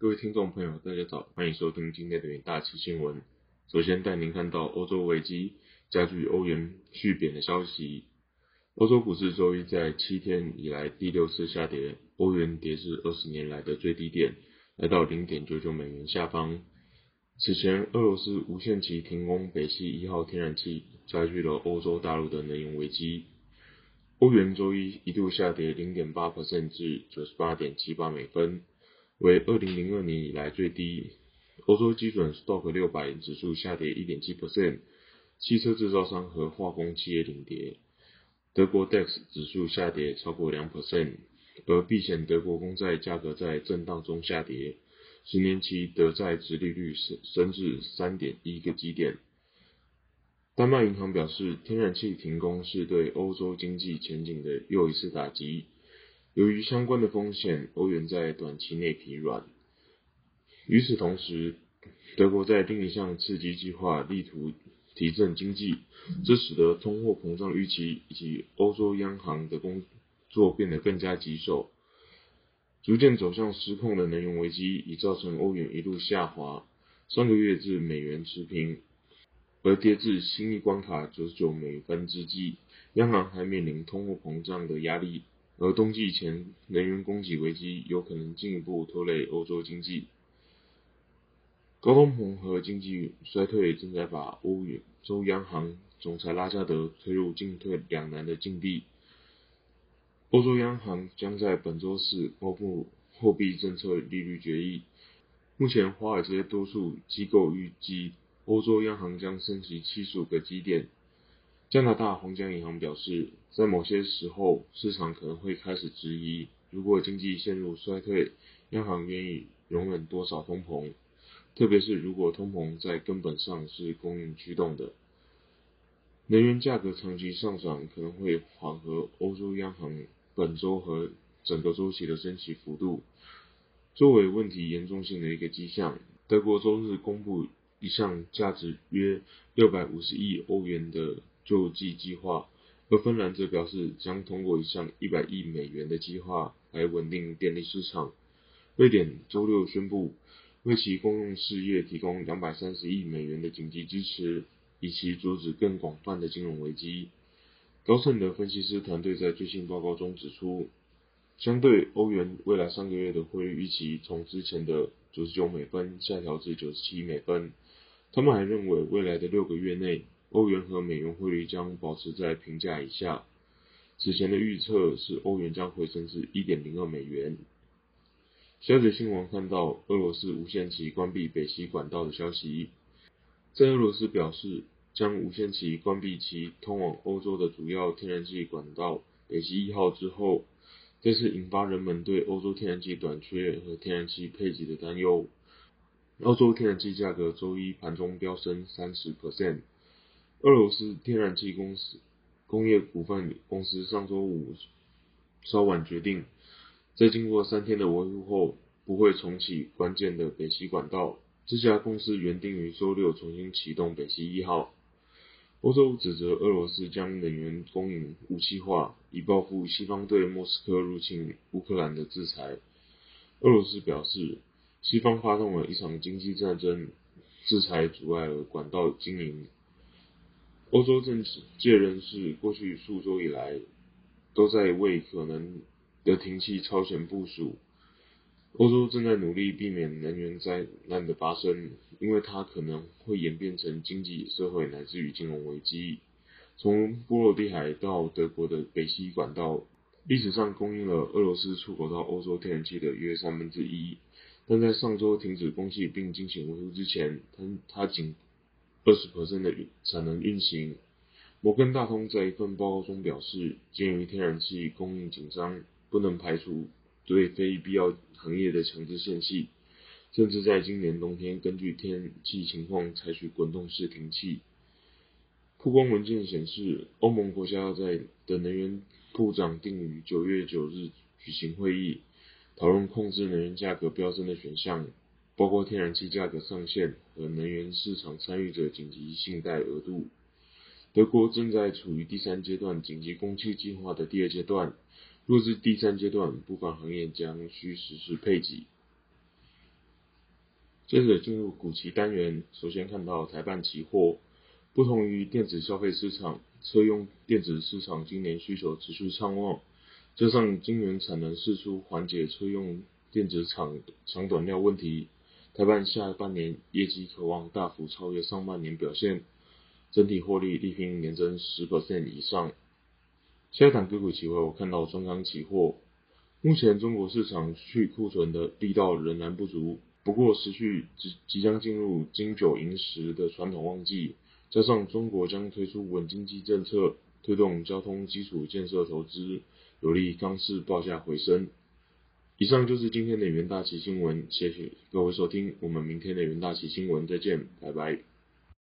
各位听众朋友，大家早，欢迎收听今天的大旗新闻。首先带您看到欧洲危机加剧欧元续贬的消息。欧洲股市周一在七天以来第六次下跌，欧元跌至二十年来的最低点，来到零点九九美元下方。此前，俄罗斯无限期停工北溪一号天然气，加剧了欧洲大陆的能源危机。欧元周一一度下跌零点八 percent 至九十八点七八美分，为二零零二年以来最低。欧洲基准 Stock 六百指数下跌一点七 percent，汽车制造商和化工企业领跌。德国 DAX 指数下跌超过两 percent，而避险德国公债价格在震荡中下跌。十年期德债殖利率升升至三点一个基点。丹麦银行表示，天然气停工是对欧洲经济前景的又一次打击。由于相关的风险，欧元在短期内疲软。与此同时，德国在另一项刺激计划力图提振经济，这使得通货膨胀预期以及欧洲央行的工作变得更加棘手。逐渐走向失控的能源危机已造成欧元一路下滑，上个月至美元持平，而跌至新一关卡九十九美分之际，央行还面临通货膨胀的压力，而冬季前能源供给危机有可能进一步拖累欧洲经济。高通膨和经济衰退正在把欧洲央行总裁拉加德推入进退两难的境地。欧洲央行将在本周四公布货币政策利率决议。目前，华尔街多数机构预计欧洲央行将升息七十五个基点。加拿大皇家银行表示，在某些时候，市场可能会开始质疑，如果经济陷入衰退，央行愿意容忍多少通膨，特别是如果通膨在根本上是供应驱动的。能源价格长期上涨可能会缓和欧洲央行。本周和整个周期的升息幅度，作为问题严重性的一个迹象，德国周日公布一项价值约六百五十亿欧元的救济计划，而芬兰则表示将通过一项一百亿美元的计划来稳定电力市场。瑞典周六宣布为其公用事业提供两百三十亿美元的紧急支持，以期阻止更广泛的金融危机。高盛的分析师团队在最新报告中指出，相对欧元未来三个月的汇率预期从之前的九十九美分下调至九十七美分。他们还认为，未来的六个月内，欧元和美元汇率将保持在平价以下。此前的预测是欧元将回升至一点零二美元。消息新闻看到，俄罗斯无限期关闭北溪管道的消息，在俄罗斯表示。将无限期关闭其通往欧洲的主要天然气管道北溪一号之后，这次引发人们对欧洲天然气短缺和天然气配给的担忧。欧洲天然气价格周一盘中飙升三十 percent。俄罗斯天然气公司工业股份公司上周五稍晚决定，在经过三天的维护后，不会重启关键的北溪管道。这家公司原定于周六重新启动北溪一号。欧洲指责俄罗斯将能源供应武器化，以报复西方对莫斯科入侵乌克兰的制裁。俄罗斯表示，西方发动了一场经济战争，制裁阻碍了管道经营。欧洲政界人士过去数周以来，都在为可能的停气超前部署。欧洲正在努力避免能源灾难的发生，因为它可能会演变成经济社会乃至于金融危机。从波罗的海到德国的北溪管道，历史上供应了俄罗斯出口到欧洲天然气的约三分之一，但在上周停止供气并进行维修之前，它它仅二十 percent 的产能运行。摩根大通在一份报告中表示，鉴于天然气供应紧张，不能排除。对非必要行业的强制限气，甚至在今年冬天根据天气情况采取滚动式停气。曝光文件显示，欧盟国家在的能源部长定于九月九日举行会议，讨论控制能源价格飙升的选项，包括天然气价格上限和能源市场参与者紧急信贷额度。德国正在处于第三阶段紧急供气计划的第二阶段。若是第三阶段，部分行业将需实施配给。接着进入股期单元，首先看到台办期货，不同于电子消费市场，车用电子市场今年需求持续畅旺，加上晶圆产能释出，缓解车用电子厂长短料问题，台办下半年业绩渴望大幅超越上半年表现，整体获利力拼年增十 percent 以上。下一档个股期货，我看到中钢期货。目前中国市场去库存的力道仍然不足，不过持续即即将进入金九银十的传统旺季，加上中国将推出稳经济政策，推动交通基础建设投资，有利钢市报价回升。以上就是今天的元大旗新闻，谢谢各位收听，我们明天的元大旗新闻再见，拜拜。